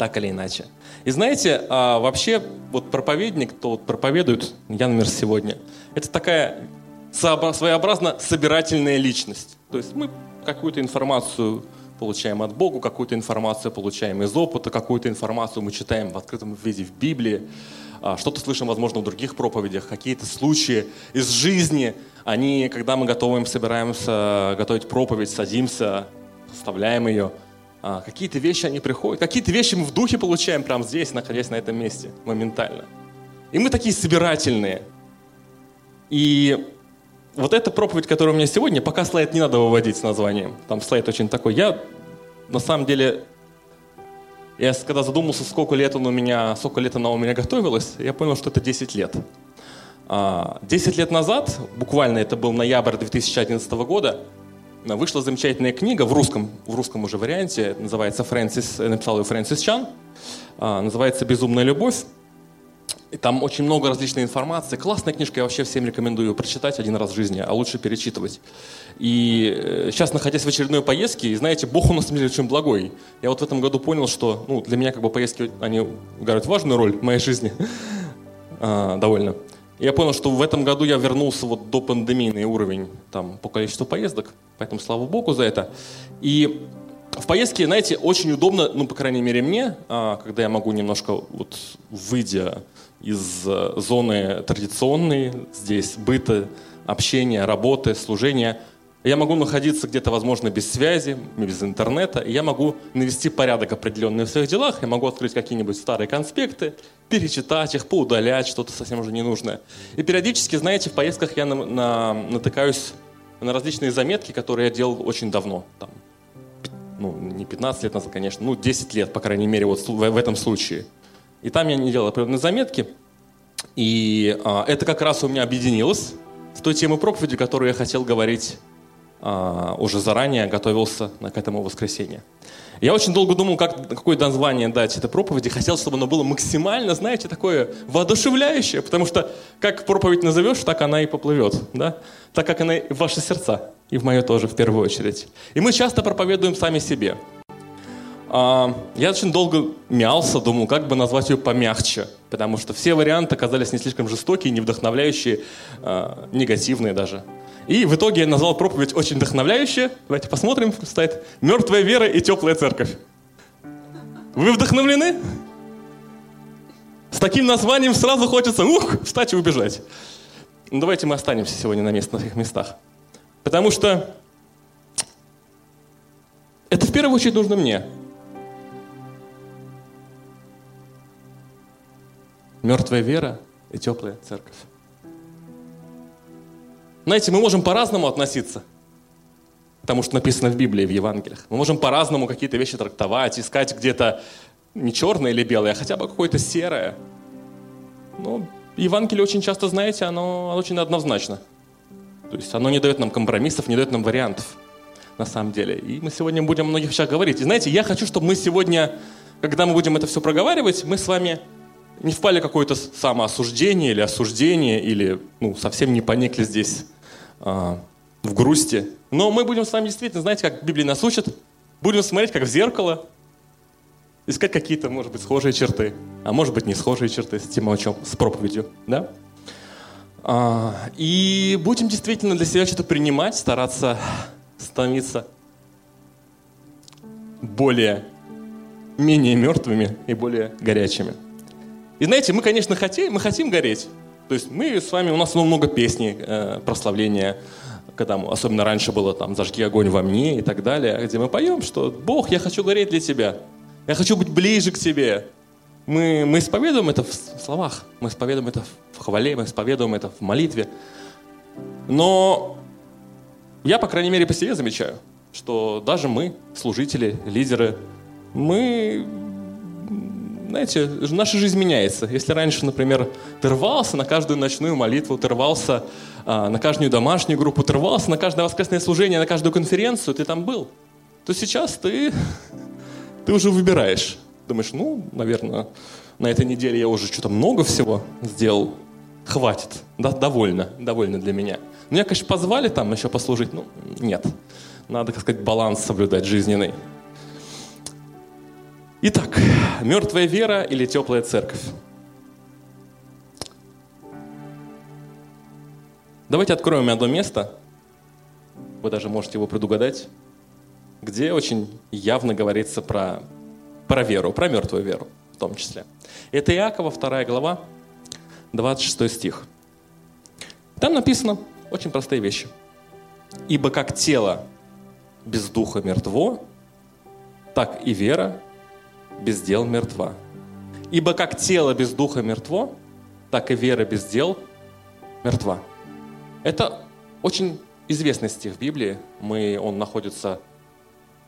Так или иначе. И знаете, а, вообще вот проповедник, кто вот проповедует, я, например, сегодня, это такая своеобразно собирательная личность. То есть мы какую-то информацию получаем от Бога, какую-то информацию получаем из опыта, какую-то информацию мы читаем в открытом виде в Библии, а, что-то слышим, возможно, в других проповедях, какие-то случаи из жизни, они, когда мы готовим, собираемся готовить проповедь, садимся, составляем ее, а, какие-то вещи, они приходят, какие-то вещи мы в духе получаем прямо здесь, находясь на этом месте, моментально. И мы такие собирательные. И вот эта проповедь, которая у меня сегодня, пока слайд не надо выводить с названием. Там слайд очень такой. Я, на самом деле, я когда задумался, сколько лет он у меня, сколько лет она у меня готовилась, я понял, что это 10 лет. 10 а, лет назад, буквально это был ноябрь 2011 года, вышла замечательная книга в русском, в русском уже варианте, называется Фрэнсис, написал ее Фрэнсис Чан, а, называется «Безумная любовь». И там очень много различной информации. Классная книжка, я вообще всем рекомендую прочитать один раз в жизни, а лучше перечитывать. И сейчас, э, находясь в очередной поездке, и знаете, Бог у нас на деле очень благой. Я вот в этом году понял, что ну, для меня как бы поездки, они играют важную роль в моей жизни. а, довольно. Я понял, что в этом году я вернулся вот до пандемийный уровень там, по количеству поездок, поэтому слава Богу за это. И в поездке, знаете, очень удобно, ну, по крайней мере, мне, а, когда я могу немножко, вот, выйдя из э, зоны традиционной, здесь быта, общения, работы, служения. Я могу находиться где-то, возможно, без связи, без интернета, и я могу навести порядок определенный в своих делах, я могу открыть какие-нибудь старые конспекты, перечитать их, поудалять что-то совсем уже ненужное. И периодически, знаете, в поездках я на, на, натыкаюсь на различные заметки, которые я делал очень давно. Там, ну, не 15 лет назад, конечно, ну, 10 лет, по крайней мере, вот в, в этом случае – и там я не делал определенные заметки. И а, это как раз у меня объединилось с той темой проповеди, которую я хотел говорить уже заранее, готовился к этому воскресенью. Я очень долго думал, как, какое название дать этой проповеди. Хотел, чтобы оно было максимально, знаете, такое воодушевляющее, потому что как проповедь назовешь, так она и поплывет, да? Так как она в ваши сердца, и в мое тоже в первую очередь. И мы часто проповедуем сами себе. А, я очень долго мялся, думал, как бы назвать ее помягче, потому что все варианты оказались не слишком жестокие, не вдохновляющие, а, негативные даже. И в итоге я назвал проповедь очень вдохновляющая. Давайте посмотрим, стоит «Мертвая вера и теплая церковь». Вы вдохновлены? С таким названием сразу хочется, ух, встать и убежать. Ну, давайте мы останемся сегодня на, мест, на своих местах. Потому что это в первую очередь нужно мне. Мертвая вера и теплая церковь. Знаете, мы можем по-разному относиться к тому, что написано в Библии, в Евангелиях. Мы можем по-разному какие-то вещи трактовать, искать где-то не черное или белое, а хотя бы какое-то серое. Но Евангелие очень часто, знаете, оно очень однозначно. То есть оно не дает нам компромиссов, не дает нам вариантов на самом деле. И мы сегодня будем о многих вещах говорить. И знаете, я хочу, чтобы мы сегодня, когда мы будем это все проговаривать, мы с вами не впали в какое-то самоосуждение или осуждение, или ну, совсем не поникли здесь в грусти. Но мы будем с вами действительно, знаете, как Библия нас учит, будем смотреть как в зеркало, искать какие-то, может быть, схожие черты, а может быть, не схожие черты с тем, о чем, с проповедью, да? А, и будем действительно для себя что-то принимать, стараться становиться более, менее мертвыми и более горячими. И знаете, мы, конечно, хотим, мы хотим гореть. То есть мы с вами, у нас много песней, э, прославления, когда особенно раньше было там «Зажги огонь во мне» и так далее, где мы поем, что «Бог, я хочу гореть для Тебя, я хочу быть ближе к Тебе». Мы, мы исповедуем это в словах, мы исповедуем это в хвале, мы исповедуем это в молитве. Но я, по крайней мере, по себе замечаю, что даже мы, служители, лидеры, мы знаете, наша жизнь меняется. Если раньше, например, ты рвался на каждую ночную молитву, ты рвался а, на каждую домашнюю группу, ты рвался на каждое воскресное служение, на каждую конференцию, ты там был, то сейчас ты, ты уже выбираешь. Думаешь, ну, наверное, на этой неделе я уже что-то много всего сделал. Хватит, да, довольно, довольно для меня. Меня, конечно, позвали там еще послужить, ну, нет. Надо, так сказать, баланс соблюдать жизненный. Итак, мертвая вера или теплая церковь? Давайте откроем одно место, вы даже можете его предугадать, где очень явно говорится про, про веру, про мертвую веру в том числе. Это Иакова, 2 глава, 26 стих. Там написано очень простые вещи. «Ибо как тело без духа мертво, так и вера без дел мертва. Ибо как тело без духа мертво, так и вера без дел мертва». Это очень известный стих в Библии. Мы, он находится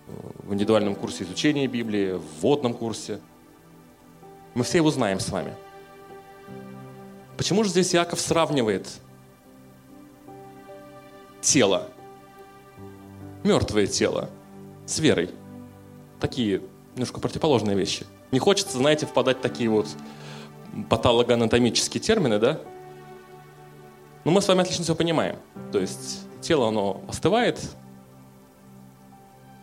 в индивидуальном курсе изучения Библии, в вводном курсе. Мы все его знаем с вами. Почему же здесь Иаков сравнивает тело, мертвое тело, с верой? Такие немножко противоположные вещи. Не хочется, знаете, впадать в такие вот патологоанатомические термины, да? Но мы с вами отлично все понимаем. То есть тело, оно остывает,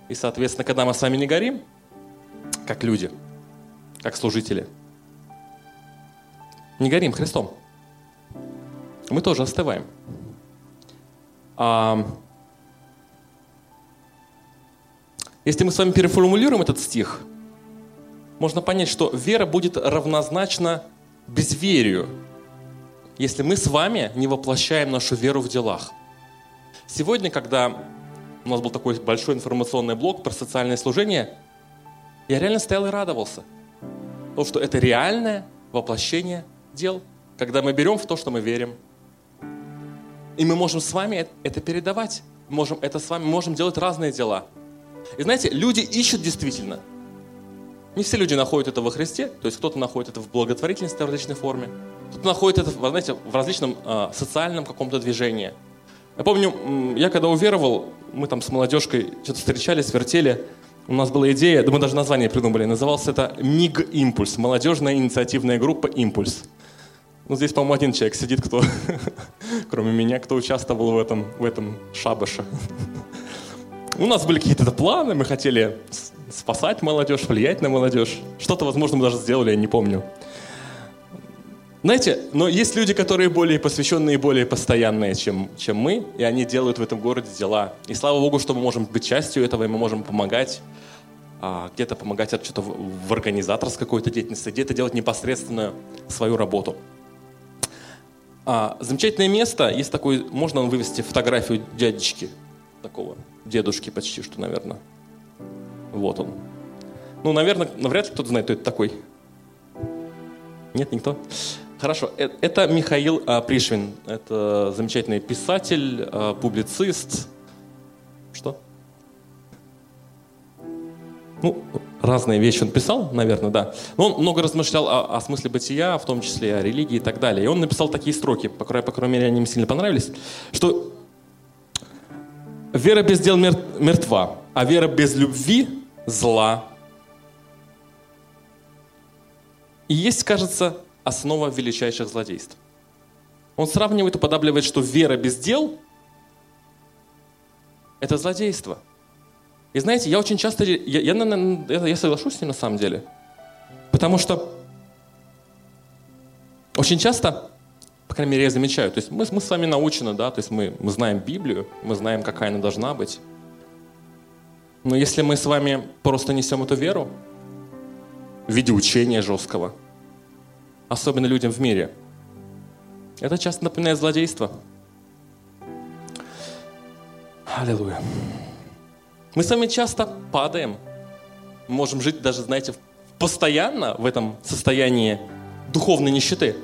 и, соответственно, когда мы с вами не горим, как люди, как служители, не горим Христом, мы тоже остываем. А, если мы с вами переформулируем этот стих, можно понять, что вера будет равнозначна безверию, если мы с вами не воплощаем нашу веру в делах. Сегодня, когда у нас был такой большой информационный блок про социальное служение, я реально стоял и радовался. Потому что это реальное воплощение дел, когда мы берем в то, что мы верим. И мы можем с вами это передавать. Можем это с вами, можем делать разные дела. И знаете, люди ищут действительно. Не все люди находят это во Христе, то есть кто-то находит это в благотворительности в различной форме, кто-то находит это, знаете, в различном э, социальном каком-то движении – я помню, я когда уверовал, мы там с молодежкой что-то встречались, вертели, у нас была идея, да мы даже название придумали, назывался это МИГ Импульс, молодежная инициативная группа Импульс. Ну, здесь, по-моему, один человек сидит, кто, кроме меня, кто участвовал в этом, в этом шабаше. У нас были какие-то планы, мы хотели спасать молодежь, влиять на молодежь. Что-то, возможно, мы даже сделали, я не помню. Знаете, но есть люди, которые более посвященные и более постоянные, чем, чем мы, и они делают в этом городе дела. И слава Богу, что мы можем быть частью этого, и мы можем помогать, а, где-то помогать что-то в, в организаторской какой-то деятельности, где-то делать непосредственную свою работу. А, замечательное место, есть такой, можно вывести фотографию дядечки, такого, дедушки почти что, наверное. Вот он. Ну, наверное, навряд ли кто-то знает, кто это такой. Нет, никто? Хорошо, э, это Михаил а, Пришвин. Это замечательный писатель, а, публицист. Что? Ну, разные вещи он писал, наверное, да. Но он много размышлял о, о смысле бытия, в том числе о религии и так далее. И он написал такие строки, по по крайней мере, они мне сильно понравились, что вера без дел мертва, а вера без любви зла. И есть, кажется, основа величайших злодейств. Он сравнивает и подабливает, что вера без дел – это злодейство. И знаете, я очень часто, я, я, я, я соглашусь с ним на самом деле, потому что очень часто, по крайней мере, я замечаю, то есть мы, мы с вами научены, да, то есть мы, мы знаем Библию, мы знаем, какая она должна быть. Но если мы с вами просто несем эту веру в виде учения жесткого – особенно людям в мире. Это часто напоминает злодейство. Аллилуйя. Мы с вами часто падаем. Мы можем жить даже, знаете, постоянно в этом состоянии духовной нищеты.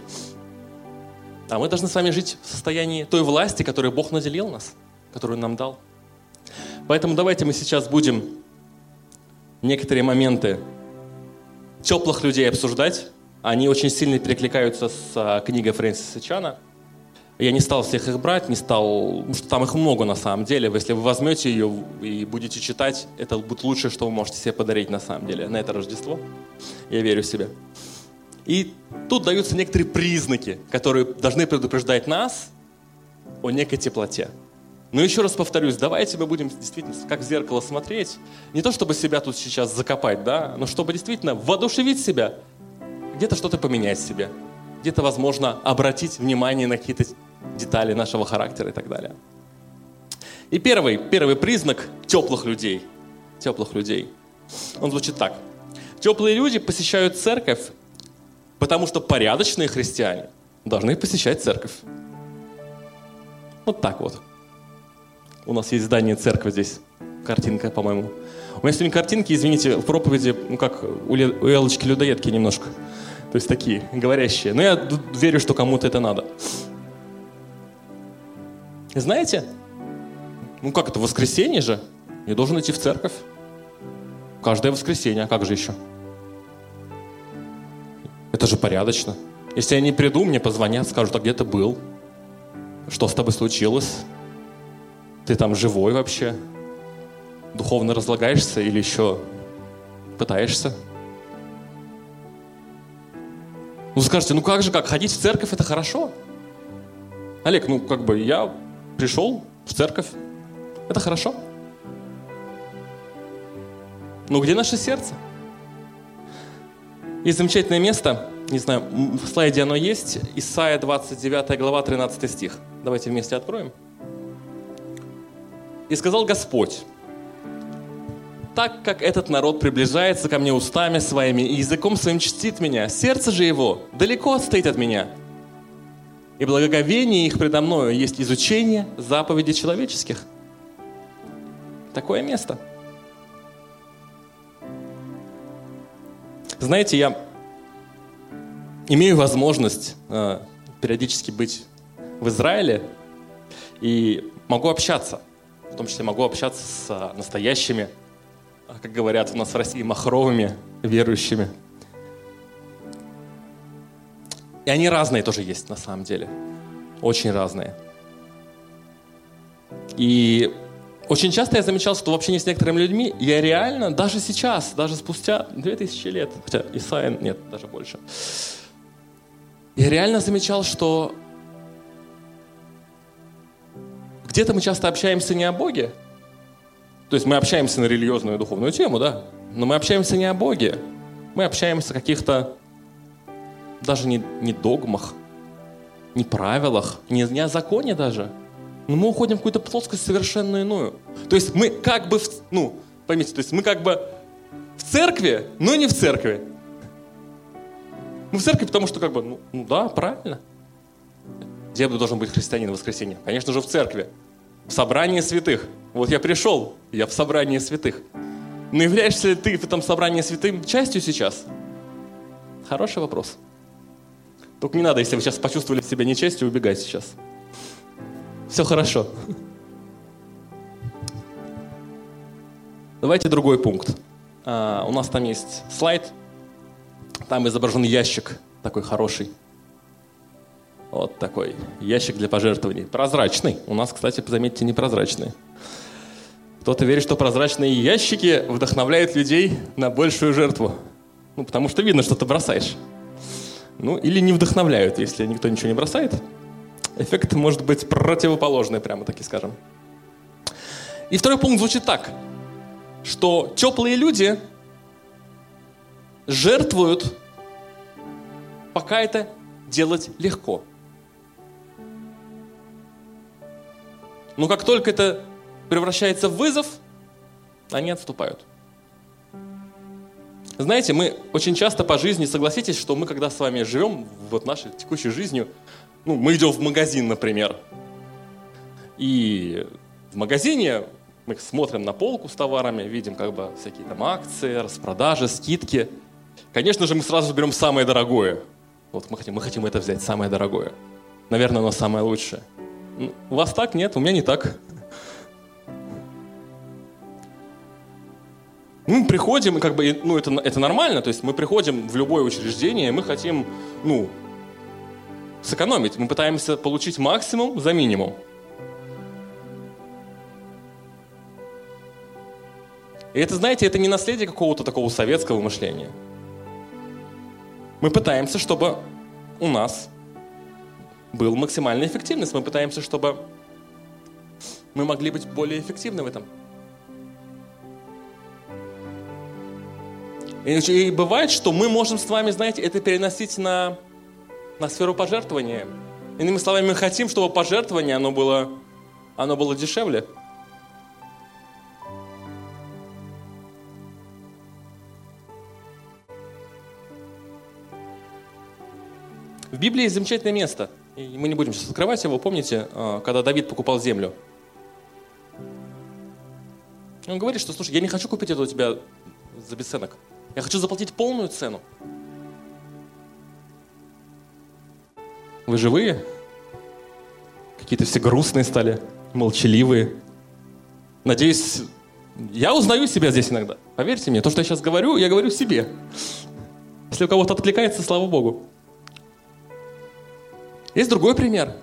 А мы должны с вами жить в состоянии той власти, которую Бог наделил нас, которую нам дал. Поэтому давайте мы сейчас будем некоторые моменты теплых людей обсуждать, они очень сильно перекликаются с а, книгой Фрэнсиса Чана. Я не стал всех их брать, не стал, потому что там их много на самом деле. Если вы возьмете ее и будете читать, это будет лучшее, что вы можете себе подарить на самом деле на это Рождество. Я верю в себя. И тут даются некоторые признаки, которые должны предупреждать нас о некой теплоте. Но еще раз повторюсь, давайте мы будем действительно как в зеркало смотреть. Не то, чтобы себя тут сейчас закопать, да, но чтобы действительно воодушевить себя, где-то что-то поменять в себе, где-то, возможно, обратить внимание на какие-то детали нашего характера и так далее. И первый, первый признак теплых людей. Теплых людей. Он звучит так. Теплые люди посещают церковь, потому что порядочные христиане должны посещать церковь. Вот так вот. У нас есть здание церкви здесь. Картинка, по-моему. У меня сегодня картинки, извините, в проповеди, ну как у Элочки людоедки немножко. То есть такие, говорящие. Но я верю, что кому-то это надо. Знаете, ну как это, воскресенье же? Я должен идти в церковь. Каждое воскресенье, а как же еще? Это же порядочно. Если я не приду, мне позвонят, скажут, а где ты был? Что с тобой случилось? Ты там живой вообще? Духовно разлагаешься или еще пытаешься? Ну скажете, ну как же, как, ходить в церковь это хорошо? Олег, ну как бы я пришел в церковь, это хорошо. Но где наше сердце? Есть замечательное место, не знаю, в слайде оно есть, Исайя 29 глава, 13 стих. Давайте вместе откроем. «И сказал Господь, так как этот народ приближается ко мне устами своими и языком своим чтит меня, сердце же его далеко отстоит от меня. И благоговение их предо мною есть изучение заповедей человеческих. Такое место. Знаете, я имею возможность э, периодически быть в Израиле и могу общаться. В том числе могу общаться с э, настоящими как говорят у нас в России, махровыми верующими. И они разные тоже есть на самом деле. Очень разные. И очень часто я замечал, что в общении с некоторыми людьми я реально, даже сейчас, даже спустя 2000 лет, хотя Исаия нет, даже больше, я реально замечал, что где-то мы часто общаемся не о Боге, то есть мы общаемся на религиозную и духовную тему, да, но мы общаемся не о Боге, мы общаемся о каких-то даже не, не догмах, не правилах, не, не о законе даже. Но мы уходим в какую-то плоскость совершенно иную. То есть мы как бы, в, ну, поймите, то есть мы как бы в церкви, но не в церкви. Мы в церкви, потому что как бы, ну, ну да, правильно. Где должен быть христианин в воскресенье? Конечно же, в церкви. В собрании святых. Вот я пришел, я в собрании святых. Но являешься ли ты в этом собрании святым частью сейчас? Хороший вопрос. Только не надо, если вы сейчас почувствовали себя нечастью, убегать сейчас. Все хорошо. Давайте другой пункт. А, у нас там есть слайд. Там изображен ящик такой хороший. Вот такой ящик для пожертвований. Прозрачный. У нас, кстати, заметьте, непрозрачный. Кто-то верит, что прозрачные ящики вдохновляют людей на большую жертву. Ну, потому что видно, что ты бросаешь. Ну, или не вдохновляют, если никто ничего не бросает. Эффект может быть противоположный, прямо таки скажем. И второй пункт звучит так, что теплые люди жертвуют, пока это делать легко. Но как только это превращается в вызов, они отступают. Знаете, мы очень часто по жизни, согласитесь, что мы, когда с вами живем, вот нашей текущей жизнью, ну, мы идем в магазин, например, и в магазине мы смотрим на полку с товарами, видим как бы всякие там акции, распродажи, скидки. Конечно же, мы сразу берем самое дорогое. Вот мы хотим, мы хотим это взять, самое дорогое. Наверное, оно самое лучшее. У вас так? Нет, у меня не так. Мы приходим, как бы, ну, это, это нормально, то есть мы приходим в любое учреждение, и мы хотим, ну, сэкономить. Мы пытаемся получить максимум за минимум. И это, знаете, это не наследие какого-то такого советского мышления. Мы пытаемся, чтобы у нас был максимальная эффективность. Мы пытаемся, чтобы мы могли быть более эффективны в этом. И, бывает, что мы можем с вами, знаете, это переносить на, на сферу пожертвования. Иными словами, мы хотим, чтобы пожертвование, оно было, оно было дешевле. В Библии есть замечательное место. И мы не будем сейчас открывать его. Помните, а, когда Давид покупал землю? Он говорит, что, слушай, я не хочу купить это у тебя за бесценок. Я хочу заплатить полную цену. Вы живые? Какие-то все грустные стали, молчаливые. Надеюсь, я узнаю себя здесь иногда. Поверьте мне, то, что я сейчас говорю, я говорю себе. Если у кого-то откликается, слава Богу. Есть другой пример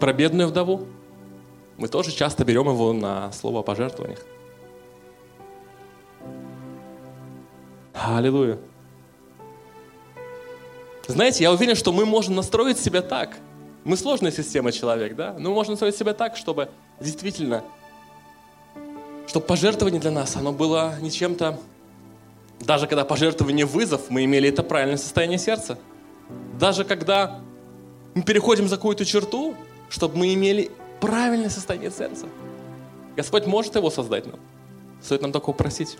про бедную вдову. Мы тоже часто берем его на слово о пожертвованиях. Аллилуйя. Знаете, я уверен, что мы можем настроить себя так. Мы сложная система человек, да? Но мы можем настроить себя так, чтобы действительно, чтобы пожертвование для нас, оно было не чем-то... Даже когда пожертвование вызов, мы имели это правильное состояние сердца. Даже когда мы переходим за какую-то черту, чтобы мы имели правильное состояние сердца. Господь может его создать нам. Стоит нам только просить.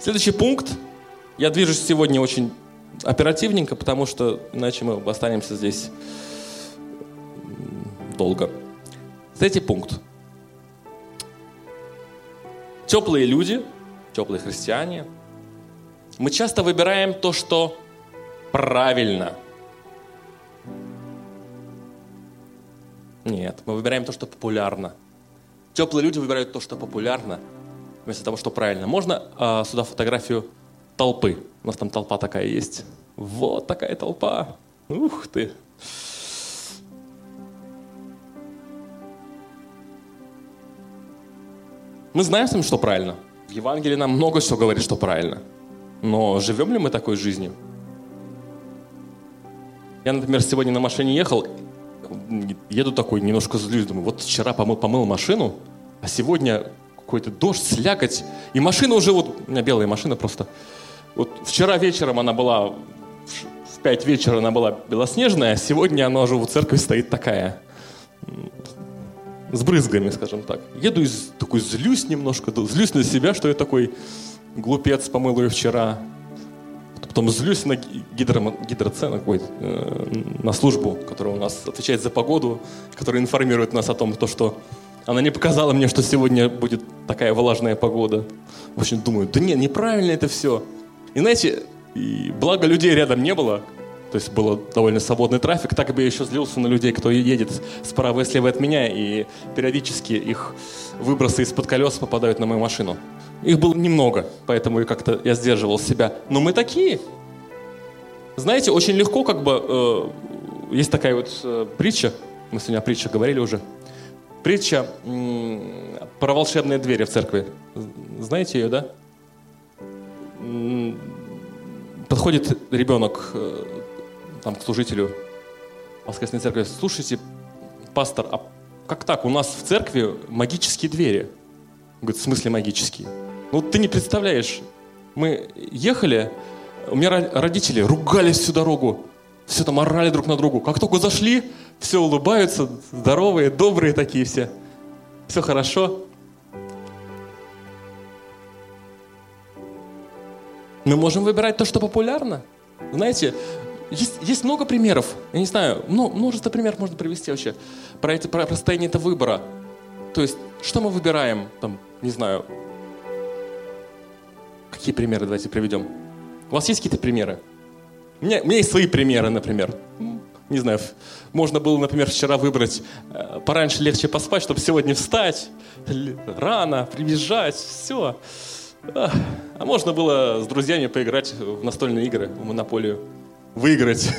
Следующий пункт. Я движусь сегодня очень оперативненько, потому что иначе мы останемся здесь долго. Третий пункт. Теплые люди, теплые христиане, мы часто выбираем то, что правильно. Нет, мы выбираем то, что популярно. Теплые люди выбирают то, что популярно, вместо того, что правильно. Можно а, сюда фотографию толпы? У нас там толпа такая есть. Вот такая толпа. Ух ты. Мы знаем с вами, что правильно. В Евангелии нам много что говорит, что правильно. Но живем ли мы такой жизнью? Я, например, сегодня на машине ехал, еду такой, немножко злюсь, думаю, вот вчера помыл, помыл машину, а сегодня какой-то дождь, слякоть. И машина уже вот, у меня белая машина просто. Вот вчера вечером она была, в 5 вечера она была белоснежная, а сегодня она уже в церкви стоит такая, с брызгами, скажем так. Еду и такой злюсь немножко, злюсь на себя, что я такой глупец, помыл ее вчера. Потом злюсь на гидро, гидроцена, э, на службу, которая у нас отвечает за погоду, которая информирует нас о том, то, что она не показала мне, что сегодня будет такая влажная погода. В общем, думаю, да нет, неправильно это все. И знаете, и благо людей рядом не было, то есть был довольно свободный трафик, так бы я еще злился на людей, кто едет справа и слева от меня, и периодически их выбросы из-под колес попадают на мою машину. Их было немного, поэтому как-то я сдерживал себя. Но мы такие. Знаете, очень легко как бы... Э, есть такая вот э, притча, мы сегодня о притчах говорили уже, Притча про волшебные двери в церкви. Знаете ее, да? Подходит ребенок э, там, к служителю воскресной церкви. Слушайте, пастор, а как так? У нас в церкви магические двери. Он говорит, в смысле магические? Ну, ты не представляешь. Мы ехали, у меня родители ругались всю дорогу все там орали друг на другу. Как только зашли, все улыбаются, здоровые, добрые такие все. Все хорошо. Мы можем выбирать то, что популярно. Знаете, есть, есть много примеров. Я не знаю, множество примеров можно привести вообще про, это, про, про состояние этого выбора. То есть, что мы выбираем, там, не знаю, какие примеры давайте приведем. У вас есть какие-то примеры? У меня, у меня есть свои примеры, например. Не знаю, можно было, например, вчера выбрать э, пораньше легче поспать, чтобы сегодня встать рано, прибежать, все. А можно было с друзьями поиграть в настольные игры, в монополию, выиграть,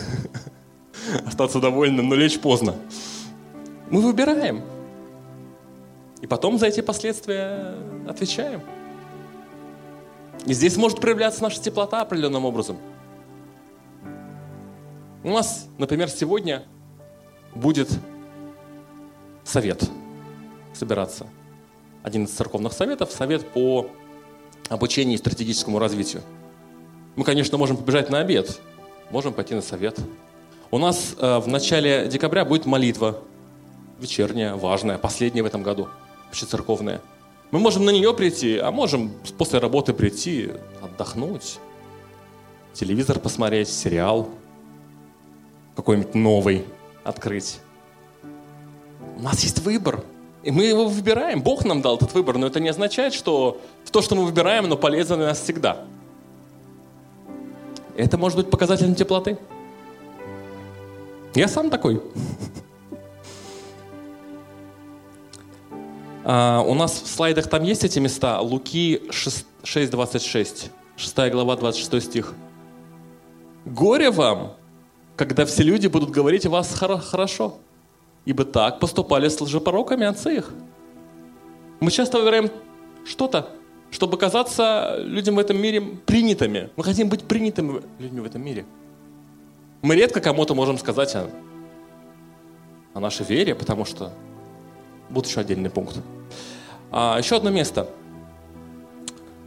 остаться довольным, но лечь поздно. Мы выбираем. И потом за эти последствия отвечаем. И здесь может проявляться наша теплота определенным образом – у нас, например, сегодня будет совет. собираться. Один из церковных советов – совет по обучению и стратегическому развитию. Мы, конечно, можем побежать на обед, можем пойти на совет. У нас э, в начале декабря будет молитва вечерняя, важная, последняя в этом году, вообще церковная. Мы можем на нее прийти, а можем после работы прийти, отдохнуть, телевизор посмотреть, сериал какой-нибудь новый открыть. У нас есть выбор, и мы его выбираем. Бог нам дал этот выбор, но это не означает, что то, что мы выбираем, оно полезно для нас всегда. Это может быть показателем теплоты. Я сам такой. А, у нас в слайдах там есть эти места. Луки 6.26, 6 глава, 26 стих. «Горе вам, когда все люди будут говорить о вас хорошо, ибо так поступали с лжепороками отцы их». Мы часто выбираем что-то, чтобы казаться людям в этом мире принятыми. Мы хотим быть принятыми людьми в этом мире. Мы редко кому-то можем сказать о, о нашей вере, потому что будет еще отдельный пункт. А, еще одно место.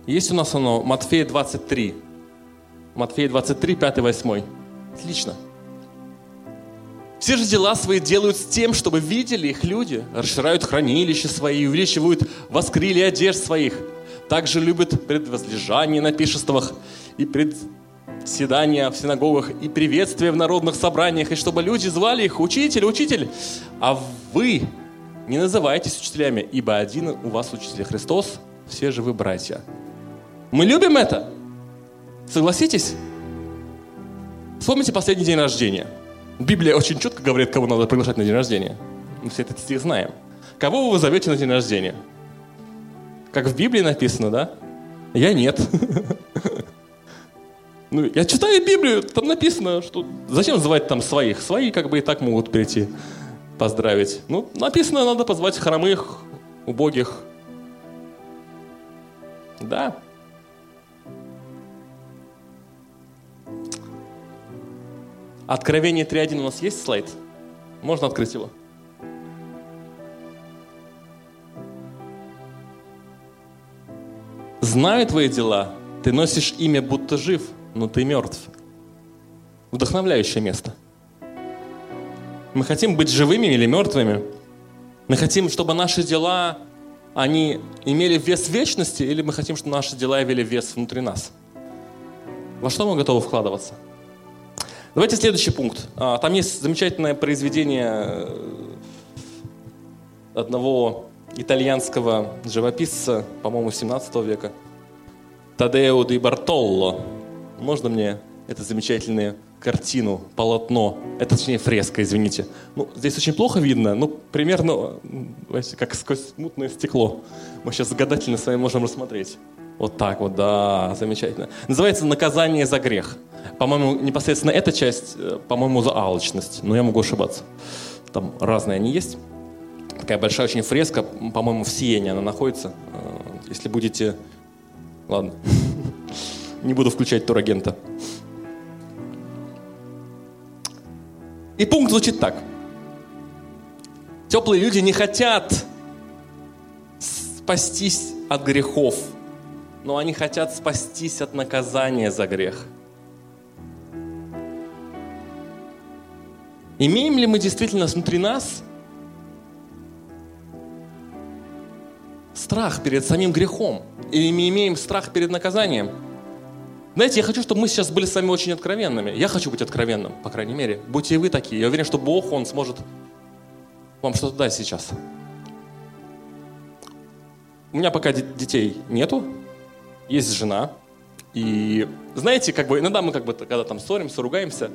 Есть у нас оно, Матфея 23. Матфея 23, 5, 8. Отлично. Все же дела свои делают с тем, чтобы видели их люди, расширяют хранилища свои, увеличивают воскрили одежд своих. Также любят предвозлежание на пишествах и председания в синагогах и приветствия в народных собраниях, и чтобы люди звали их «Учитель, учитель!» А вы не называйтесь учителями, ибо один у вас учитель Христос, все же вы братья. Мы любим это. Согласитесь? Вспомните последний день рождения. Библия очень четко говорит, кого надо приглашать на день рождения. Мы все этот стих знаем. Кого вы зовете на день рождения? Как в Библии написано, да? Я нет. Ну, я читаю Библию, там написано, что зачем звать там своих? Свои как бы и так могут прийти поздравить. Ну, написано, надо позвать хромых, убогих. Да. Откровение 3.1 у нас есть слайд? Можно открыть его? Знаю твои дела, ты носишь имя, будто жив, но ты мертв. Вдохновляющее место. Мы хотим быть живыми или мертвыми? Мы хотим, чтобы наши дела, они имели вес вечности, или мы хотим, чтобы наши дела имели вес внутри нас? Во что мы готовы вкладываться? Давайте следующий пункт. А, там есть замечательное произведение э, одного итальянского живописца, по-моему, 17 века, Тадео ди Бартолло. Можно мне это замечательное картину, полотно, это точнее фреска, извините. Ну, здесь очень плохо видно, ну, примерно, знаете, как сквозь мутное стекло. Мы сейчас гадательно с вами можем рассмотреть. Вот так вот, да, замечательно. Называется «Наказание за грех». По-моему, непосредственно эта часть, э, по-моему, за алчность, но я могу ошибаться. Там разные они есть. Такая большая очень фреска, по-моему, в Сиене она находится. Э, если будете... Ладно, не буду включать турагента. И пункт звучит так. Теплые люди не хотят спастись от грехов, но они хотят спастись от наказания за грех. Имеем ли мы действительно внутри нас страх перед самим грехом? Или мы имеем страх перед наказанием? Знаете, я хочу, чтобы мы сейчас были с вами очень откровенными. Я хочу быть откровенным, по крайней мере. Будьте и вы такие. Я уверен, что Бог, Он сможет вам что-то дать сейчас. У меня пока детей нету, есть жена. И знаете, как бы иногда мы как бы, когда там ссоримся, ругаемся,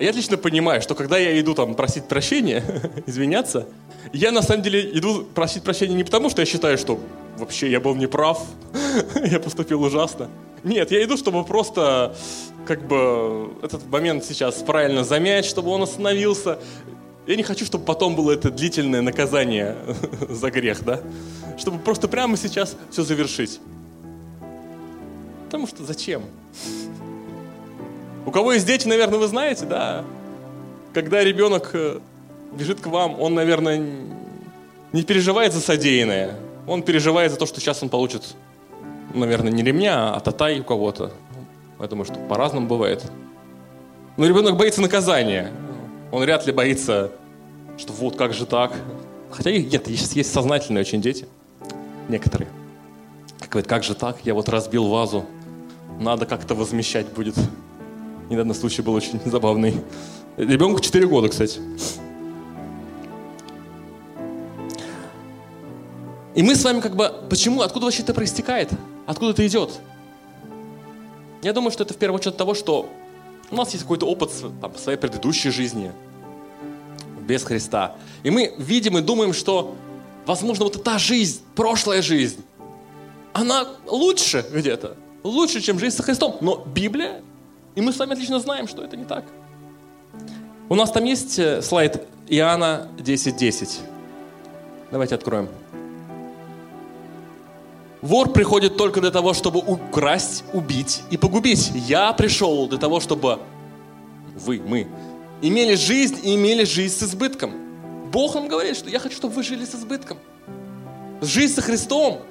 я отлично понимаю, что когда я иду там просить прощения, извиняться, я на самом деле иду просить прощения не потому, что я считаю, что вообще я был неправ, я поступил ужасно. Нет, я иду, чтобы просто как бы этот момент сейчас правильно замять, чтобы он остановился. Я не хочу, чтобы потом было это длительное наказание за грех, да? Чтобы просто прямо сейчас все завершить. Потому что зачем? У кого есть дети, наверное, вы знаете, да? Когда ребенок э, бежит к вам, он, наверное, не переживает за содеянное. Он переживает за то, что сейчас он получит, наверное, не ремня, а татай у кого-то. Я думаю, что по-разному бывает. Но ребенок боится наказания. Он вряд ли боится, что вот как же так. Хотя нет, есть, есть сознательные очень дети. Некоторые. Говорят, как же так? Я вот разбил вазу. Надо как-то возмещать будет. Недавно случай был очень забавный. Ребенку 4 года, кстати. И мы с вами как бы, почему, откуда вообще это проистекает? Откуда это идет? Я думаю, что это в первую очередь от того, что у нас есть какой-то опыт там, своей предыдущей жизни без Христа. И мы видим и думаем, что, возможно, вот эта жизнь, прошлая жизнь, она лучше где-то, лучше, чем жизнь со Христом. Но Библия, и мы с вами отлично знаем, что это не так. У нас там есть э, слайд Иоанна 10.10. 10. Давайте откроем. Вор приходит только для того, чтобы украсть, убить и погубить. Я пришел для того, чтобы вы, мы, имели жизнь и имели жизнь с избытком. Бог нам говорит, что я хочу, чтобы вы жили с избытком. Жизнь со Христом,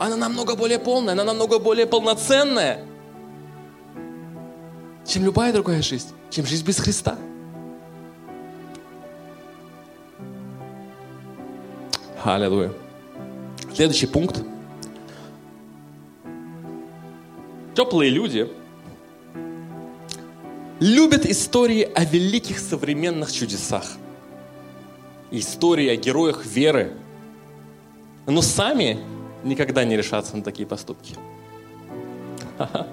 она намного более полная, она намного более полноценная, чем любая другая жизнь, чем жизнь без Христа. Аллилуйя. Следующий пункт – теплые люди любят истории о великих современных чудесах, истории о героях веры, но сами никогда не решатся на такие поступки.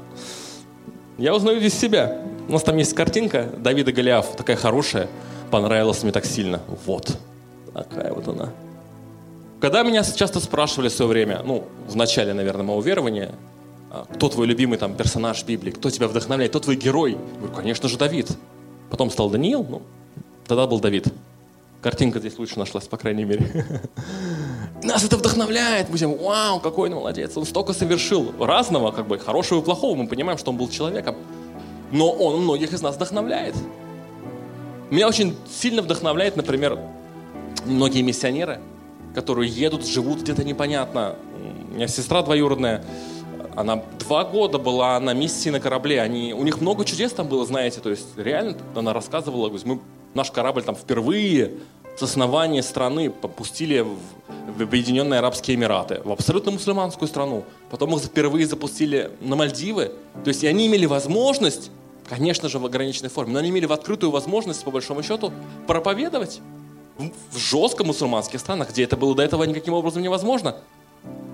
Я узнаю здесь себя. У нас там есть картинка Давида Голиаф, такая хорошая, понравилась мне так сильно. Вот, такая вот она. Когда меня часто спрашивали в свое время, ну, в начале, наверное, моего верования, а, кто твой любимый там персонаж Библии, кто тебя вдохновляет, кто твой герой? Я говорю, конечно же, Давид. Потом стал Даниил, ну, тогда был Давид. Картинка здесь лучше нашлась, по крайней мере. Нас это вдохновляет. Мы думаем, вау, какой он молодец. Он столько совершил разного, как бы хорошего и плохого. Мы понимаем, что он был человеком. Но он многих из нас вдохновляет. Меня очень сильно вдохновляет, например, многие миссионеры, которые едут, живут где-то непонятно. У меня сестра двоюродная, она два года была на миссии на корабле. Они, у них много чудес там было, знаете. То есть реально она рассказывала, говорит, мы, наш корабль там впервые с основания страны попустили в, Объединенные Арабские Эмираты, в абсолютно мусульманскую страну. Потом их впервые запустили на Мальдивы. То есть и они имели возможность, конечно же, в ограниченной форме, но они имели в открытую возможность, по большому счету, проповедовать в жестко мусульманских странах, где это было до этого никаким образом невозможно.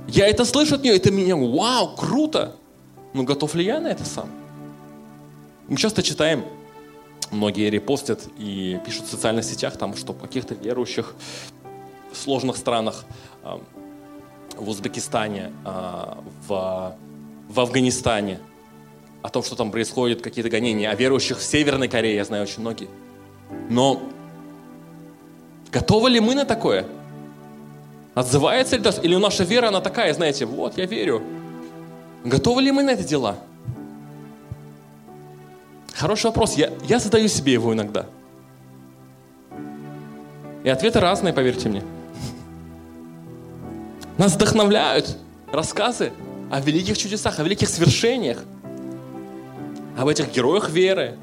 Я это слышу от нее, это меня, вау, круто. Но готов ли я на это сам? Мы часто читаем, многие репостят и пишут в социальных сетях, там, что в каких-то верующих в сложных странах, в Узбекистане, а, в, в Афганистане, о том, что там происходит, какие-то гонения, о верующих в Северной Корее, я знаю очень многие. Но готовы ли мы на такое? Отзывается ли Или наша вера, она такая, знаете, вот, я верю. Готовы ли мы на эти дела? Хороший вопрос. Я, я задаю себе его иногда. И ответы разные, поверьте мне. Нас вдохновляют рассказы о великих чудесах, о великих свершениях, об этих героях веры.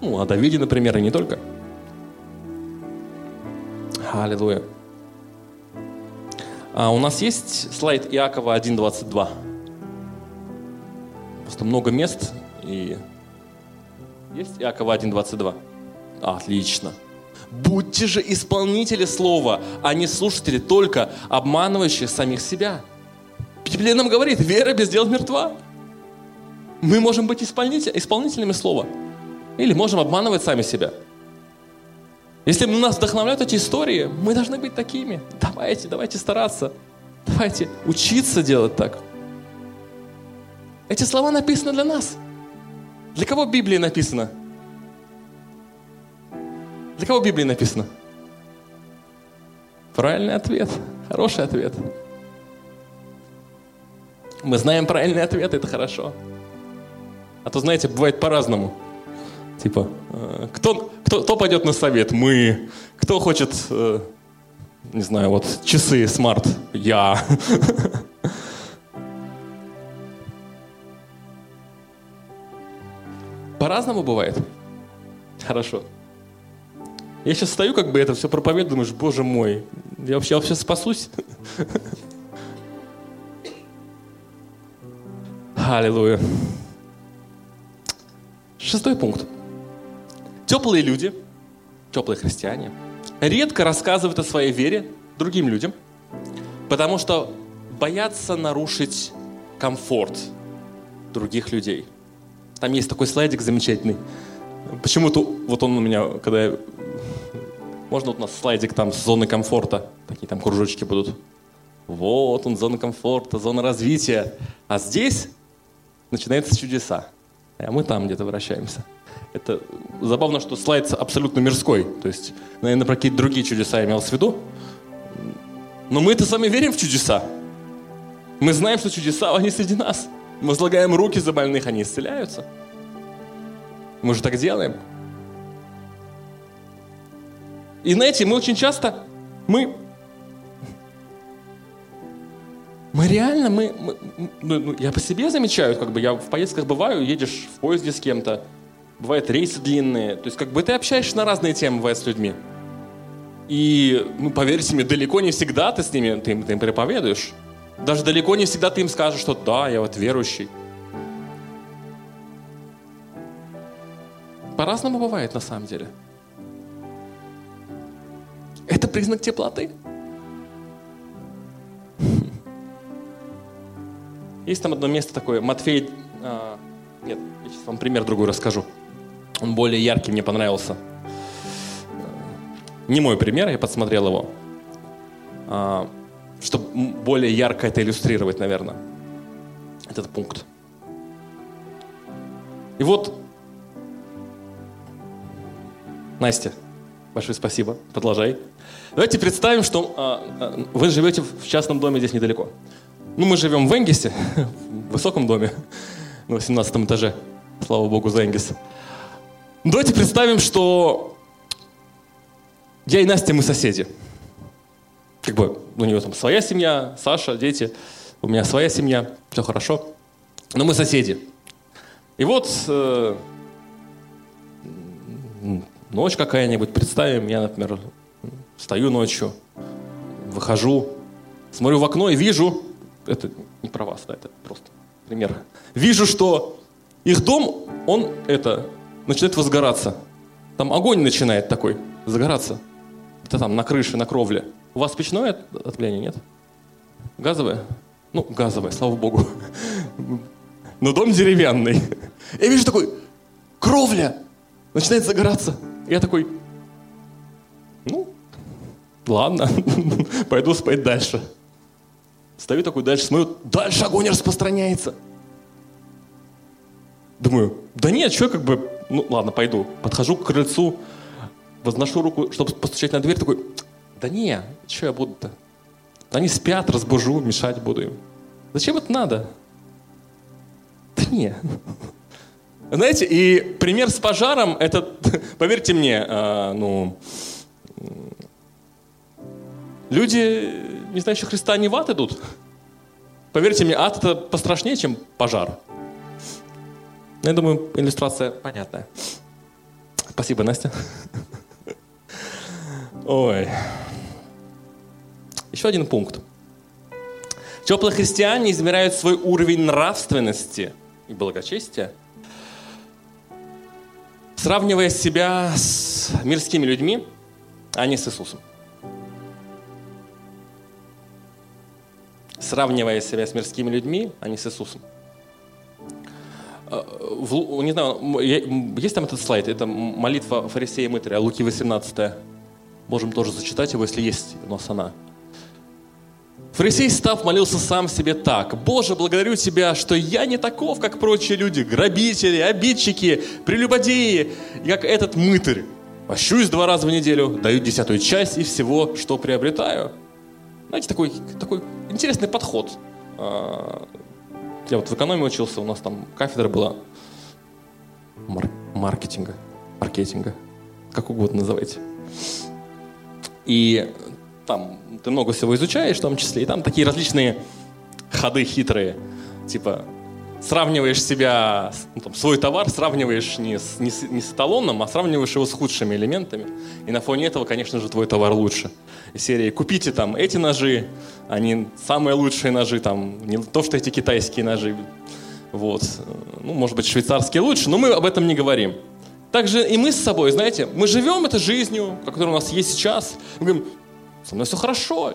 Ну, о Давиде, например, и не только. Аллилуйя. А у нас есть слайд Иакова 1.22? Просто много мест и есть Иакова 1.22? Отлично. Будьте же исполнители слова, а не слушатели, только обманывающие самих себя. Библия нам говорит, вера без дел мертва. Мы можем быть исполнитель, исполнителями слова. Или можем обманывать сами себя. Если нас вдохновляют эти истории, мы должны быть такими. Давайте, давайте стараться. Давайте учиться делать так. Эти слова написаны для нас. Для кого Библия написана? Для кого Библия написана? Правильный ответ. Хороший ответ. Мы знаем правильный ответ, это хорошо. А то, знаете, бывает по-разному. Типа, э, кто, кто, кто пойдет на совет? Мы. Кто хочет э, не знаю, вот часы смарт, я. По-разному бывает. Хорошо. Я сейчас стою, как бы это все проповедую, думаешь, боже мой, я вообще, я вообще спасусь? Аллилуйя. Шестой пункт. Теплые люди, теплые христиане, редко рассказывают о своей вере другим людям, потому что боятся нарушить комфорт других людей. Там есть такой слайдик замечательный. Почему-то вот он у меня, когда я... Можно вот у нас слайдик там с зоны комфорта. Такие там кружочки будут. Вот он, зона комфорта, зона развития. А здесь начинаются чудеса. А мы там где-то вращаемся. Это забавно, что слайд абсолютно мирской. То есть, наверное, про какие-то другие чудеса я имел в виду. Но мы-то сами верим в чудеса. Мы знаем, что чудеса, они среди нас. Мы возлагаем руки за больных, они исцеляются. Мы же так делаем. И знаете, мы очень часто, мы, мы реально, мы, мы ну, ну, я по себе замечаю, как бы я в поездках бываю, едешь в поезде с кем-то, бывают рейсы длинные, то есть как бы ты общаешься на разные темы, бывает, с людьми. И, ну, поверьте мне, далеко не всегда ты с ними, ты, ты им проповедуешь. Даже далеко не всегда ты им скажешь, что да, я вот верующий. По-разному бывает на самом деле. Это признак теплоты. Есть там одно место такое, Матфей... А, нет, я сейчас вам пример другой расскажу. Он более яркий, мне понравился. Не мой пример, я подсмотрел его. А, чтобы более ярко это иллюстрировать, наверное, этот пункт. И вот, Настя, большое спасибо, продолжай. Давайте представим, что а, а, вы живете в частном доме здесь недалеко. Ну, мы живем в Энгисе, в высоком доме, на 18 этаже. Слава богу за Энгис. Давайте представим, что я и Настя, мы соседи как бы у нее там своя семья, Саша, дети, у меня своя семья, все хорошо. Но мы соседи. И вот э, ночь какая-нибудь, представим, я, например, стою ночью, выхожу, смотрю в окно и вижу, это не про вас, да, это просто пример. Вижу, что их дом, он это, начинает возгораться. Там огонь начинает такой загораться. Это там на крыше, на кровле. У вас печное отопление, нет? Газовое? Ну, газовое, слава богу. Но дом деревянный. Я вижу такой, кровля начинает загораться. Я такой, ну, ладно, пойду спать дальше. Стою такой дальше, смотрю, дальше огонь распространяется. Думаю, да нет, что как бы, ну ладно, пойду. Подхожу к крыльцу, возношу руку, чтобы постучать на дверь, такой, да не, что я буду-то? Они спят, разбужу, мешать буду им. Зачем это надо? Да не. Знаете, и пример с пожаром, это, поверьте мне, э, ну, люди, не знающие Христа, не в ад идут. Поверьте мне, ад это пострашнее, чем пожар. Я думаю, иллюстрация понятная. Спасибо, Настя. Ой. Еще один пункт. Теплые христиане измеряют свой уровень нравственности и благочестия, сравнивая себя с мирскими людьми, а не с Иисусом. Сравнивая себя с мирскими людьми, а не с Иисусом. Э, не знаю, есть там этот слайд, это молитва фарисея Мытаря, Луки 18. Можем тоже зачитать его, если есть у нас она. Фарисей, став, молился сам себе так. «Боже, благодарю Тебя, что я не таков, как прочие люди, грабители, обидчики, прелюбодеи, как этот мытарь. Пощусь два раза в неделю, даю десятую часть и всего, что приобретаю». Знаете, такой, такой интересный подход. А, я вот в экономии учился, у нас там кафедра была мар- маркетинга, маркетинга, как угодно называйте. И там ты много всего изучаешь, в том числе, и там такие различные ходы хитрые, типа сравниваешь себя, ну, там, свой товар сравниваешь не с, не, с, не с эталоном, а сравниваешь его с худшими элементами. И на фоне этого, конечно же, твой товар лучше. Из серии «Купите там эти ножи, они самые лучшие ножи, там, не то, что эти китайские ножи». Вот. Ну, может быть, швейцарские лучше, но мы об этом не говорим. Также и мы с собой, знаете, мы живем этой жизнью, которая у нас есть сейчас. Мы говорим, со мной все хорошо,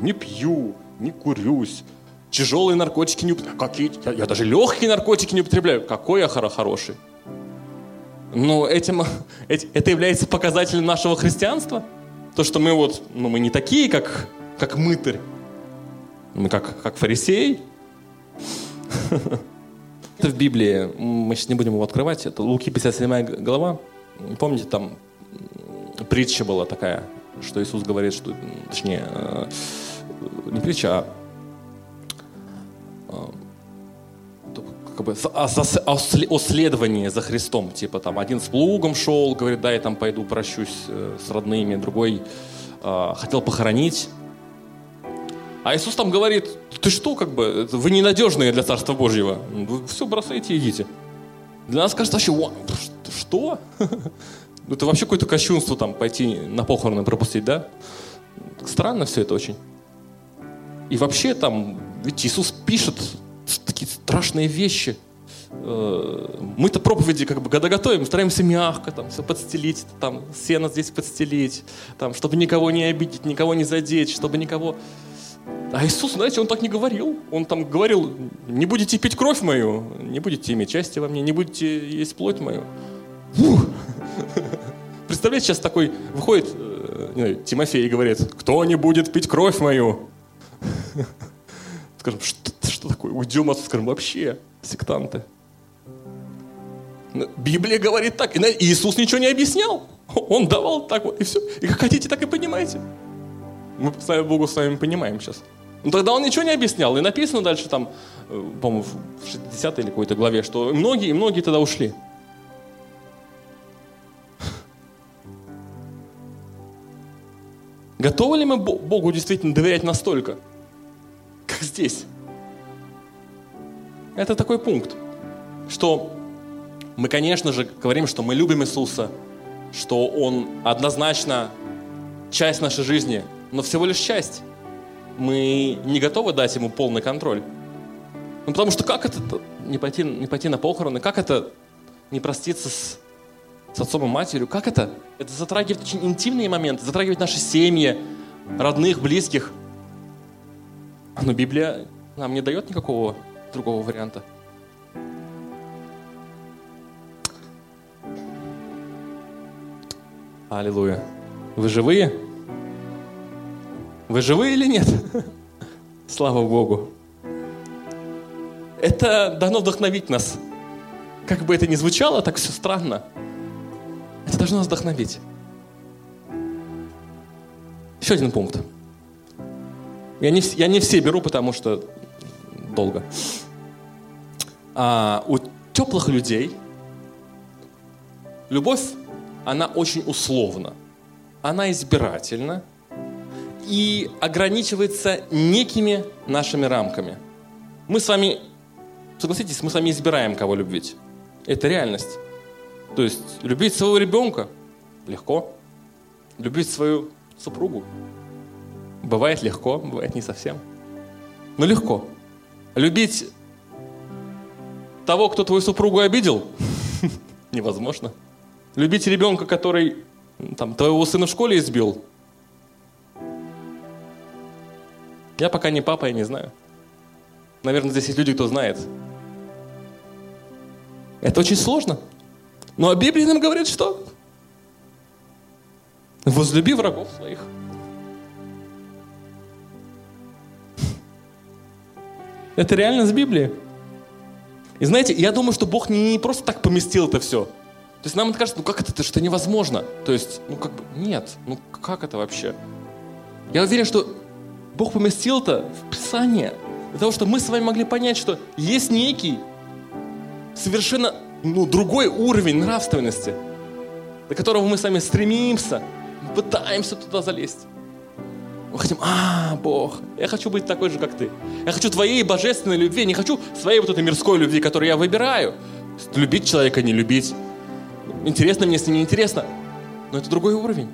не пью, не курюсь, тяжелые наркотики не употребляю. Какие? Я, я даже легкие наркотики не употребляю. Какой я хороший. Но этим, это является показателем нашего христианства. То, что мы вот, ну мы не такие, как, как мытарь. Мы как, как фарисей. Это в Библии, мы сейчас не будем его открывать, это Луки 57 глава. Помните, там притча была такая, что Иисус говорит, что, точнее, э, не притча, а как бы о, о, о следовании за Христом. Типа там один с плугом шел, говорит, да, я там пойду прощусь э, с родными, другой э, хотел похоронить. А Иисус там говорит, ты что, как бы, вы ненадежные для Царства Божьего. Вы все бросайте и идите. Для нас кажется вообще, что? Ну, это вообще какое-то кощунство там пойти на похороны пропустить, да? Странно все это очень. И вообще там, ведь Иисус пишет такие страшные вещи. Э, мы-то проповеди как бы года готовим, стараемся мягко там все подстелить, там сено здесь подстелить, там, чтобы никого не обидеть, никого не задеть, чтобы никого... А Иисус, знаете, Он так не говорил. Он там говорил, не будете пить кровь мою, не будете иметь части во мне, не будете есть плоть мою. Фух. Представляете, сейчас такой выходит э, знаю, Тимофей и говорит, кто не будет пить кровь мою? Скажем, что что такое? Уйдем отсюда, скажем, вообще сектанты. Библия говорит так. И Иисус ничего не объяснял. Он давал так вот, и все. И как хотите, так и понимаете. Мы, слава Богу, с вами понимаем сейчас. Но тогда он ничего не объяснял. И написано дальше там, э, по-моему, в 60 или какой-то главе, что многие, и многие тогда ушли. Готовы ли мы Богу действительно доверять настолько, как здесь? Это такой пункт, что мы, конечно же, говорим, что мы любим Иисуса, что Он однозначно часть нашей жизни, но всего лишь часть. Мы не готовы дать Ему полный контроль. Ну, потому что как это не пойти, не пойти на похороны? Как это не проститься с, с отцом и матерью? Как это? Это затрагивает очень интимные моменты, затрагивает наши семьи, родных, близких. Но Библия нам не дает никакого другого варианта. Аллилуйя. Вы живые? Вы живые или нет? Слава Богу. Это должно вдохновить нас. Как бы это ни звучало, так все странно. Это должно нас вдохновить. Еще один пункт. Я не, я не все беру, потому что долго. А, у теплых людей любовь, она очень условна. Она избирательна и ограничивается некими нашими рамками. Мы с вами, согласитесь, мы с вами избираем, кого любить. Это реальность. То есть любить своего ребенка легко. Любить свою супругу бывает легко, бывает не совсем. Но легко. Любить того, кто твою супругу обидел, невозможно. Любить ребенка, который там, твоего сына в школе избил, я пока не папа, я не знаю. Наверное, здесь есть люди, кто знает. Это очень сложно. Но Библия нам говорит, что возлюби врагов своих. Это реально с Библии. И знаете, я думаю, что Бог не просто так поместил это все. То есть нам это кажется, ну как это, это что невозможно. То есть, ну как бы, нет, ну как это вообще? Я уверен, что Бог поместил это в Писание, для того, чтобы мы с вами могли понять, что есть некий совершенно ну, другой уровень нравственности, до которого мы с вами стремимся, пытаемся туда залезть. Мы хотим, а, Бог, я хочу быть такой же, как ты. Я хочу твоей божественной любви, не хочу своей вот этой мирской любви, которую я выбираю. Любить человека, не любить. Интересно мне, если не интересно. Но это другой уровень.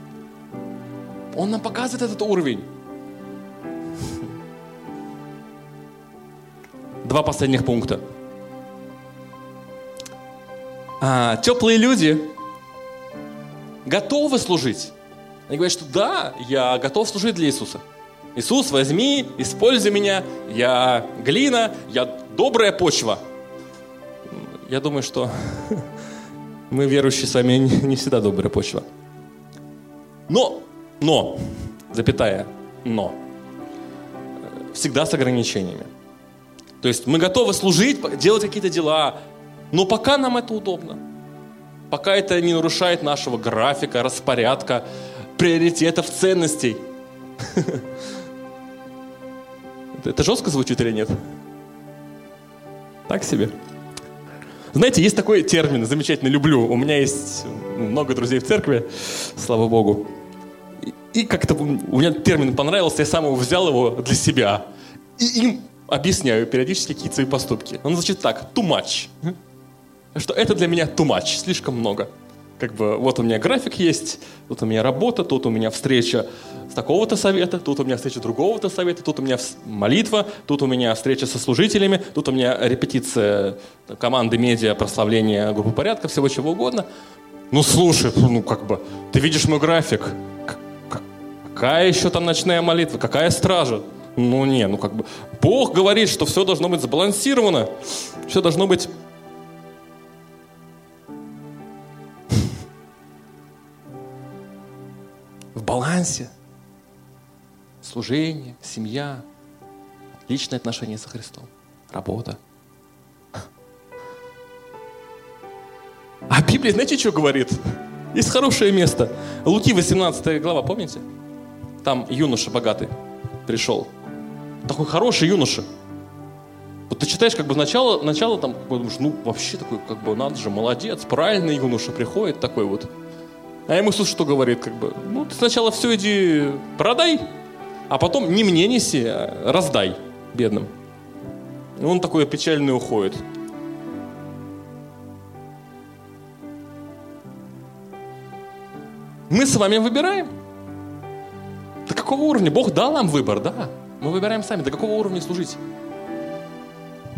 Он нам показывает этот уровень. Два последних пункта. А, теплые люди готовы служить. Они говорят, что да, я готов служить для Иисуса. Иисус, возьми, используй меня, я глина, я добрая почва. Я думаю, что мы, верующие, с вами не всегда добрая почва. Но, но, запятая, но, всегда с ограничениями. То есть мы готовы служить, делать какие-то дела, но пока нам это удобно, пока это не нарушает нашего графика, распорядка, приоритетов, ценностей. Это жестко звучит или нет? Так себе. Знаете, есть такой термин, замечательно люблю. У меня есть много друзей в церкви, слава Богу. И как-то у меня термин понравился, я сам его взял его для себя. И им объясняю периодически какие-то свои поступки. Он звучит так, too much. Что это для меня too much, слишком много как бы вот у меня график есть, тут у меня работа, тут у меня встреча с такого-то совета, тут у меня встреча другого-то совета, тут у меня молитва, тут у меня встреча со служителями, тут у меня репетиция команды медиа, прославление группы порядка, всего чего угодно. Ну слушай, ну как бы, ты видишь мой график, какая еще там ночная молитва, какая стража? Ну не, ну как бы, Бог говорит, что все должно быть сбалансировано, все должно быть балансе. Служение, семья, личные отношения со Христом, работа. А Библия, знаете, что говорит? Есть хорошее место. Луки 18 глава, помните? Там юноша богатый пришел. Такой хороший юноша. Вот ты читаешь как бы начало, начало там, думаешь, ну вообще такой, как бы, надо же, молодец, правильный юноша приходит такой вот. А ему Иисус что говорит? Как бы, ну, ты сначала все иди продай, а потом не мне неси, а раздай бедным. И он такой печальный уходит. Мы с вами выбираем. До какого уровня? Бог дал нам выбор, да. Мы выбираем сами, до какого уровня служить.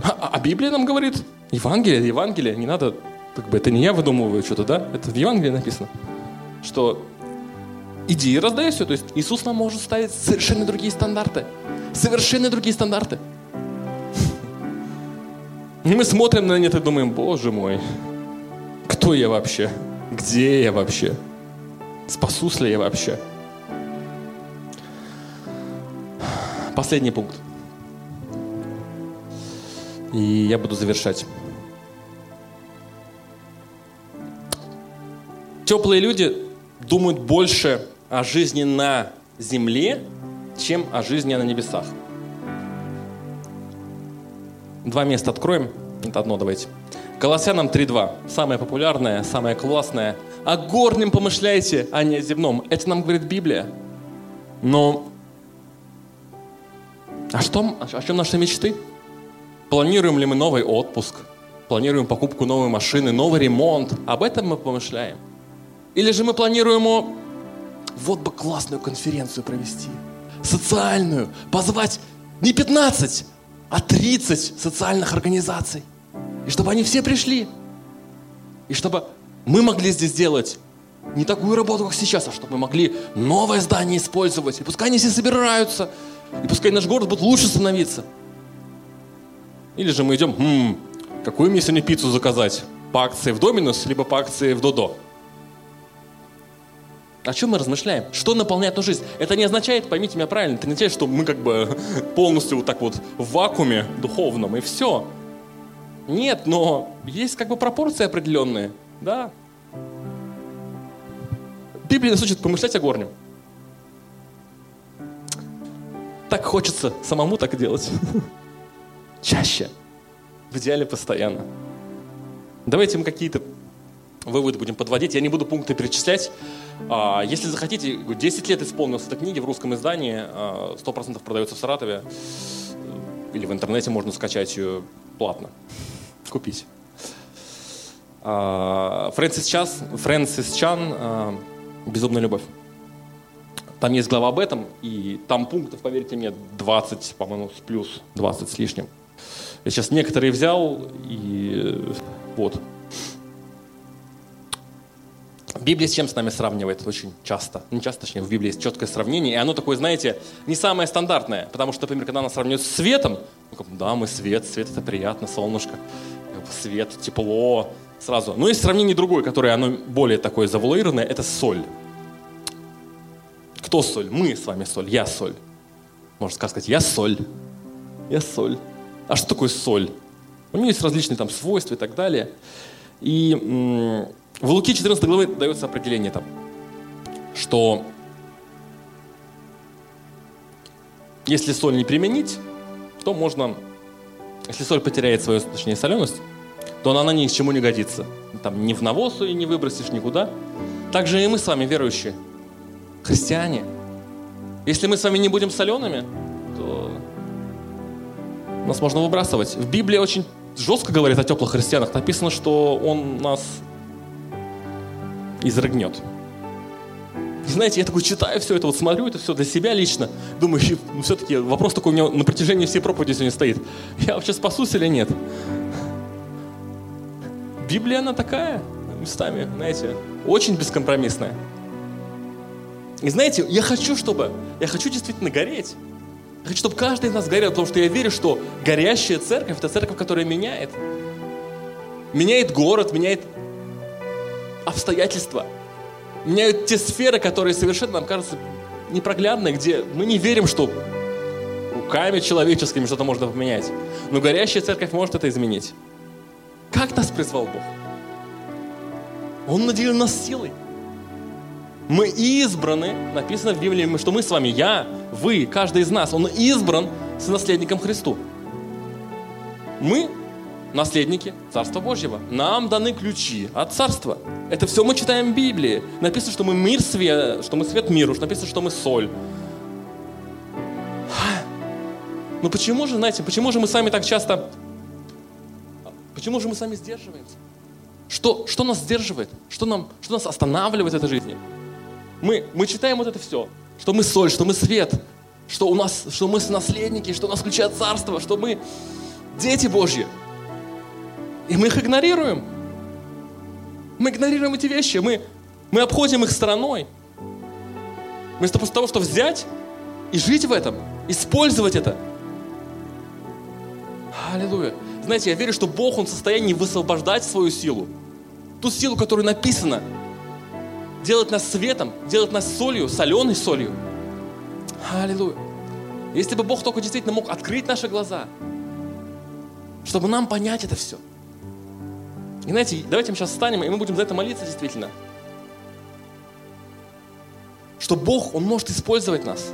А, а Библия нам говорит, Евангелие, Евангелие, не надо, как бы это не я выдумываю что-то, да? Это в Евангелии написано что иди и раздай все. То есть Иисус нам может ставить совершенно другие стандарты. Совершенно другие стандарты. И мы смотрим на это и думаем, боже мой, кто я вообще? Где я вообще? Спасусь ли я вообще? Последний пункт. И я буду завершать. Теплые люди думают больше о жизни на земле, чем о жизни на небесах. Два места откроем. Это одно давайте. Колоссянам 3.2. Самое популярное, самое классное. О горнем помышляйте, а не о земном. Это нам говорит Библия. Но а что, о чем наши мечты? Планируем ли мы новый отпуск? Планируем покупку новой машины, новый ремонт? Об этом мы помышляем. Или же мы планируем вот бы классную конференцию провести, социальную, позвать не 15, а 30 социальных организаций. И чтобы они все пришли. И чтобы мы могли здесь делать не такую работу, как сейчас, а чтобы мы могли новое здание использовать. И пускай они все собираются. И пускай наш город будет лучше становиться. Или же мы идем, хм, какую мне сегодня пиццу заказать? По акции в Доминус, либо по акции в Додо? О чем мы размышляем? Что наполняет нашу жизнь? Это не означает, поймите меня правильно, это не означает, что мы как бы полностью вот так вот в вакууме духовном и все. Нет, но есть как бы пропорции определенные, да. Библия нас учит помышлять о горнем. Так хочется самому так делать. Чаще. В идеале постоянно. Давайте мы какие-то выводы будем подводить. Я не буду пункты перечислять. А, если захотите, 10 лет исполнилось этой книги в русском издании, 100% продается в Саратове, или в интернете можно скачать ее платно, купить. А, Фрэнсис, Час, Фрэнсис Чан «Безумная любовь». Там есть глава об этом, и там пунктов, поверьте мне, 20, по-моему, с плюс 20 с лишним. Я сейчас некоторые взял, и вот. Библия с чем с нами сравнивает очень часто? Не часто, точнее, в Библии есть четкое сравнение, и оно такое, знаете, не самое стандартное. Потому что, например, когда нас сравнивают с светом, ну, да, мы свет, свет это приятно, солнышко, свет, тепло, сразу. Но есть сравнение другое, которое оно более такое завуалированное, это соль. Кто соль? Мы с вами соль, я соль. Можно сказать, я соль. Я соль. А что такое соль? У нее есть различные там свойства и так далее. И в Луки 14 главы дается определение там, что если соль не применить, то можно, если соль потеряет свою, точнее, соленость, то она ни к чему не годится. Там ни в навоз ее не выбросишь никуда. Также и мы с вами, верующие, христиане. Если мы с вами не будем солеными, то нас можно выбрасывать. В Библии очень жестко говорит о теплых христианах. Написано, что он нас изрыгнет. И знаете, я такой читаю все это, вот смотрю это все для себя лично, думаю, ну, все-таки вопрос такой у меня на протяжении всей проповеди сегодня стоит. Я вообще спасусь или нет? Библия, она такая, местами, знаете, очень бескомпромиссная. И знаете, я хочу, чтобы, я хочу действительно гореть. Я хочу, чтобы каждый из нас горел, потому что я верю, что горящая церковь – это церковь, которая меняет. Меняет город, меняет обстоятельства. Меняют те сферы, которые совершенно нам кажутся непроглядны, где мы не верим, что руками человеческими что-то можно поменять. Но горящая церковь может это изменить. Как нас призвал Бог? Он наделил нас силой. Мы избраны, написано в Библии, что мы с вами, я, вы, каждый из нас, он избран с наследником Христу. Мы наследники Царства Божьего. Нам даны ключи от Царства. Это все мы читаем в Библии. Написано, что мы мир свет, что мы свет миру, что написано, что мы соль. Ну почему же, знаете, почему же мы сами так часто, почему же мы сами сдерживаемся? Что, что нас сдерживает? Что, нам, что нас останавливает в этой жизни? Мы, мы читаем вот это все, что мы соль, что мы свет, что, у нас, что мы наследники, что у нас ключи от царства, что мы дети Божьи. И мы их игнорируем. Мы игнорируем эти вещи, мы, мы обходим их стороной. Вместо того, чтобы взять и жить в этом, использовать это. Аллилуйя. Знаете, я верю, что Бог, Он в состоянии высвобождать свою силу. Ту силу, которая написана – делать нас светом, делать нас солью, соленой солью. Аллилуйя. Если бы Бог только действительно мог открыть наши глаза, чтобы нам понять это все. И знаете, давайте мы сейчас встанем, и мы будем за это молиться действительно. Что Бог, Он может использовать нас.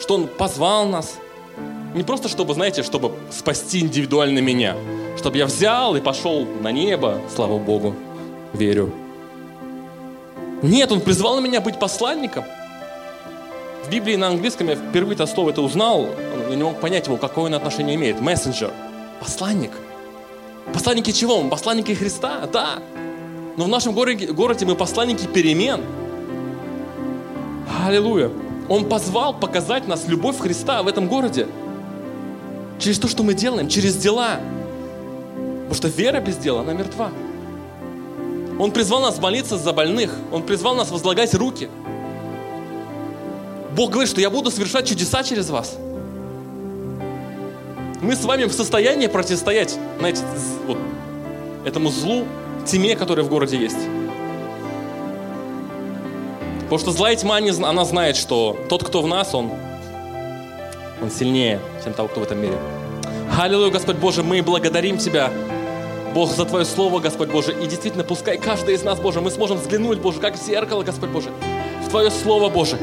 Что Он позвал нас. Не просто, чтобы, знаете, чтобы спасти индивидуально меня. Чтобы я взял и пошел на небо, слава Богу, верю. Нет, он призвал меня быть посланником. В Библии на английском я впервые это слово это узнал, я не мог понять его, какое он отношение имеет. Мессенджер, посланник. Посланники чего? Мы посланники Христа, да. Но в нашем городе, городе мы посланники перемен. Аллилуйя. Он позвал показать нас любовь Христа в этом городе. Через то, что мы делаем, через дела. Потому что вера без дела, она мертва. Он призвал нас молиться за больных. Он призвал нас возлагать руки. Бог говорит, что я буду совершать чудеса через вас. Мы с вами в состоянии противостоять, знаете, вот, этому злу, тьме, которая в городе есть. Потому что злая тьма, она знает, что тот, кто в нас, он, он сильнее, чем того, кто в этом мире. Аллилуйя, Господь Боже, мы благодарим Тебя Бог, за Твое Слово, Господь Боже. И действительно, пускай каждый из нас, Боже, мы сможем взглянуть, Боже, как в зеркало, Господь Боже, в Твое Слово, Боже.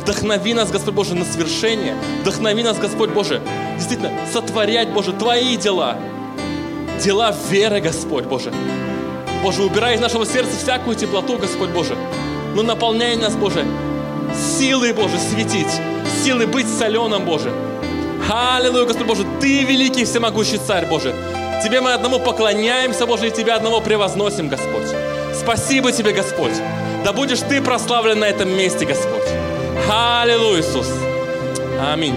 Вдохнови нас, Господь Боже, на свершение. Вдохнови нас, Господь Боже, действительно, сотворять, Боже, Твои дела. Дела веры, Господь Боже. Боже, убирай из нашего сердца всякую теплоту, Господь Боже. но наполняй нас, Боже, силой, Боже, светить, силой быть соленым, Боже. Аллилуйя, Господь Боже, Ты великий всемогущий Царь, Боже. Тебе мы одному поклоняемся, Боже, и Тебя одного превозносим, Господь. Спасибо Тебе, Господь. Да будешь Ты прославлен на этом месте, Господь. Аллилуйя, Иисус. Аминь.